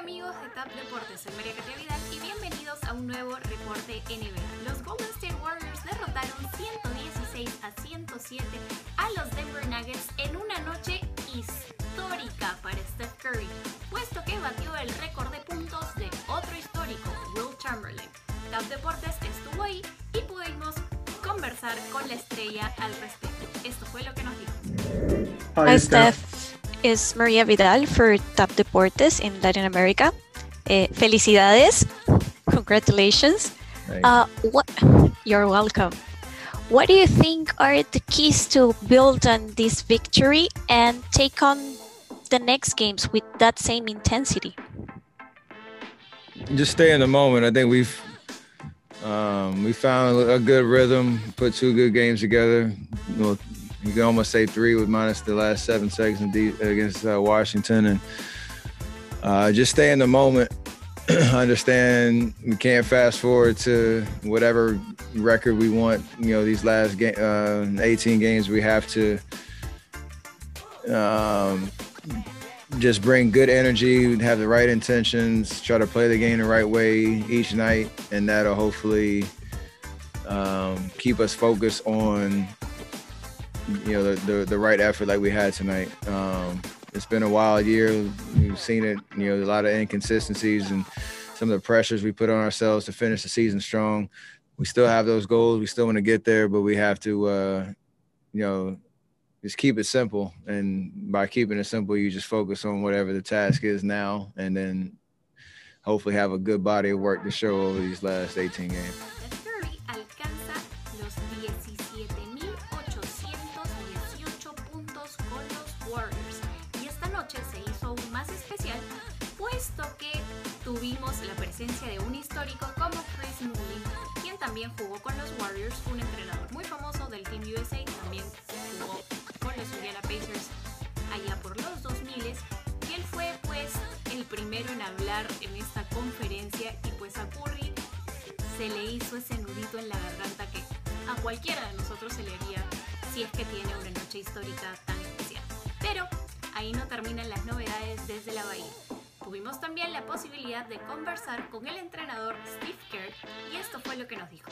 amigos de TAP Deportes, soy María Catia Vidal y bienvenidos a un nuevo reporte NBA. Los Golden State Warriors derrotaron 116 a 107 a los Denver Nuggets en una noche histórica para Steph Curry, puesto que batió el récord de puntos de otro histórico, Will Chamberlain. TAP Deportes estuvo ahí y pudimos conversar con la estrella al respecto. Esto fue lo que nos dijo. Hi, Steph. It's Maria Vidal for Top Deportes in Latin America. Eh, felicidades. Congratulations. Uh, what, you're welcome. What do you think are the keys to build on this victory and take on the next games with that same intensity? Just stay in the moment. I think we've um, we found a good rhythm, put two good games together. You, know, you can almost say three with minus the last seven seconds against uh, Washington, and uh, just stay in the moment. Understand we can't fast forward to whatever record we want. You know, these last uh, 18 games, we have to um, just bring good energy, have the right intentions, try to play the game the right way each night, and that'll hopefully um, keep us focused on you know the, the, the right effort like we had tonight. Um, it's been a wild year. We've seen it. You know, a lot of inconsistencies and some of the pressures we put on ourselves to finish the season strong. We still have those goals. We still want to get there, but we have to, uh, you know, just keep it simple. And by keeping it simple, you just focus on whatever the task is now, and then hopefully have a good body of work to show over these last 18 games. Tuvimos la presencia de un histórico como Chris Mullin, quien también jugó con los Warriors, un entrenador muy famoso del Team USA, también jugó con los Indiana Pacers allá por los 2000 y él fue pues el primero en hablar en esta conferencia y pues a Curry se le hizo ese nudito en la garganta que a cualquiera de nosotros se le haría si es que tiene una noche histórica tan especial. Pero ahí no terminan las novedades desde la bahía. Tuvimos también la posibilidad de conversar con el entrenador Steve Kerr y esto fue lo que nos dijo.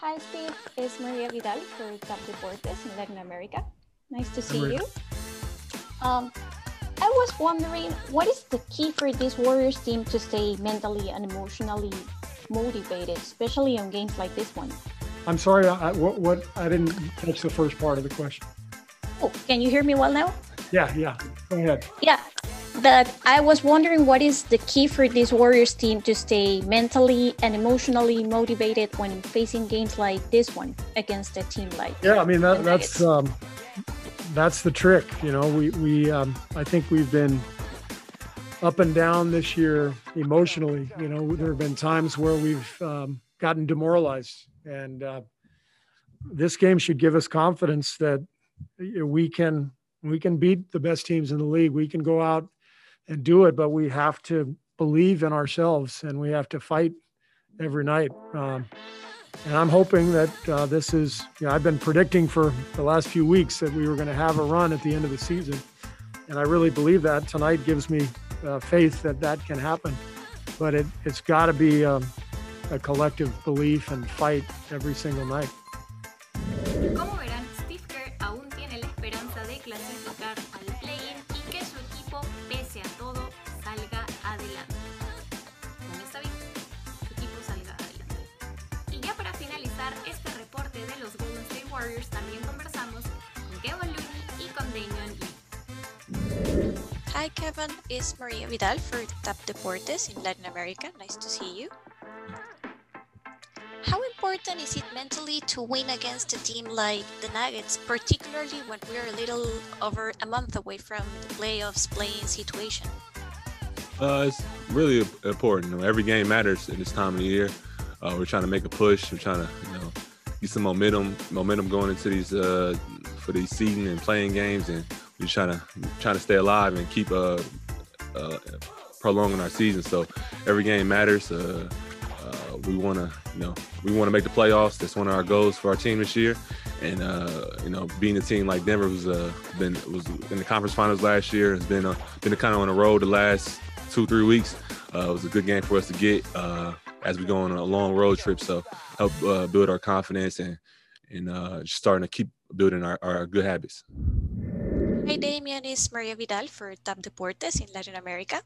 Hi Steve, it's Maria Vidal for Top Deportes in Latin America. Nice to see you. Um, I was wondering, what is the key for this Warriors team to stay mentally and emotionally motivated, especially on games like this one? I'm sorry, I, what, what I didn't catch the first part of the question. Oh, can you hear me well now? Yeah, yeah. Go ahead. Yeah, that I was wondering what is the key for this Warriors team to stay mentally and emotionally motivated when facing games like this one against a team like yeah I mean that, that's um, that's the trick you know we we um, I think we've been up and down this year emotionally you know there have been times where we've um, gotten demoralized and uh, this game should give us confidence that we can we can beat the best teams in the league. We can go out and do it, but we have to believe in ourselves and we have to fight every night. Um, and I'm hoping that uh, this is, you know, I've been predicting for the last few weeks that we were going to have a run at the end of the season. And I really believe that tonight gives me uh, faith that that can happen. But it, it's got to be um, a collective belief and fight every single night. También conversamos con Kevin Looney y con Damion Lee. Hi Kevin, it's Maria Vidal for Top Deportes in Latin America. Nice to see you. How important is it mentally to win against a team like the Nuggets, particularly when we're a little over a month away from the playoffs playing situation? Uh, it's really important. every game matters at this time of the year. Uh, we're trying to make a push. We're trying to, you know, get some momentum momentum going into these uh, for these season and playing games, and we're trying to trying to stay alive and keep uh, uh, prolonging our season. So every game matters. Uh, uh, we want to you know we want to make the playoffs. That's one of our goals for our team this year. And uh, you know, being a team like Denver, who's been was in the conference finals last year, has been been kind of on the road the last two three weeks. Uh, it was a good game for us to get uh, as we go on a long road trip. So help uh, build our confidence and and uh, just starting to keep building our, our good habits. Hi, Damion. Is Maria Vidal for TAP Deportes in Latin America.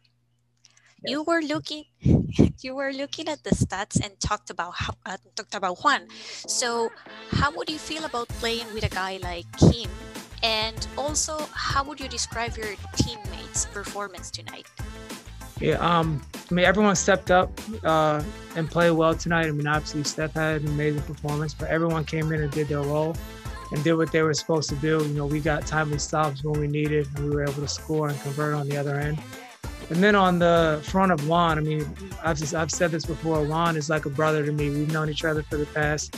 You were looking, you were looking at the stats and talked about how, uh, talked about Juan. So, how would you feel about playing with a guy like him? And also, how would you describe your teammates' performance tonight? Yeah, um, I mean, everyone stepped up uh, and played well tonight. I mean, obviously, Steph had an amazing performance, but everyone came in and did their role and did what they were supposed to do. You know, we got timely stops when we needed, and we were able to score and convert on the other end. And then on the front of Juan, I mean, I've, just, I've said this before. Juan is like a brother to me. We've known each other for the past,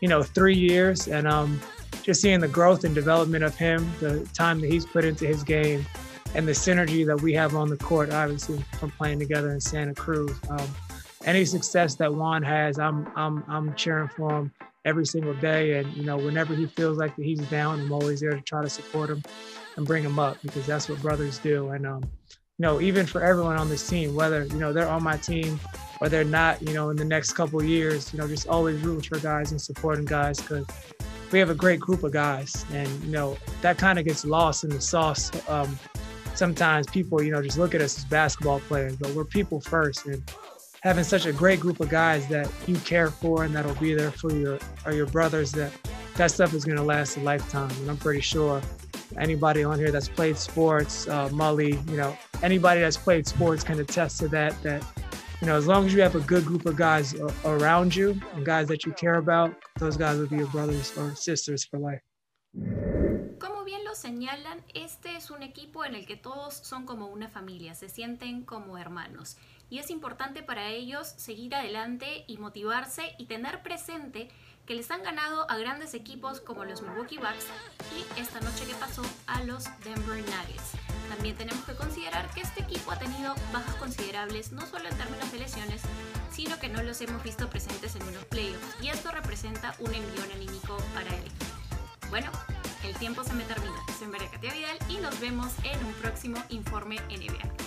you know, three years, and um, just seeing the growth and development of him, the time that he's put into his game, and the synergy that we have on the court, obviously from playing together in Santa Cruz. Um, any success that Juan has, I'm I'm I'm cheering for him every single day. And you know, whenever he feels like he's down, I'm always there to try to support him and bring him up because that's what brothers do. And um, you know, even for everyone on this team, whether you know they're on my team or they're not, you know, in the next couple years, you know, just always root for guys and supporting guys because we have a great group of guys, and you know that kind of gets lost in the sauce. Um, sometimes people, you know, just look at us as basketball players, but we're people first, and having such a great group of guys that you care for and that'll be there for your or your brothers that that stuff is going to last a lifetime and i'm pretty sure anybody on here that's played sports uh, mully you know anybody that's played sports can attest to that that you know as long as you have a good group of guys around you and guys that you care about those guys will be your brothers or sisters for life Como bien lo señalan, este es un equipo en el que todos son como una familia, se sienten como hermanos. y es importante para ellos seguir adelante y motivarse y tener presente que les han ganado a grandes equipos como los Milwaukee Bucks y esta noche que pasó a los Denver Nuggets. También tenemos que considerar que este equipo ha tenido bajas considerables no solo en términos de lesiones, sino que no los hemos visto presentes en unos playoffs y esto representa un envión anímico para el equipo. Bueno, tiempo se me termina. Soy María Katia Vidal y nos vemos en un próximo informe NBA.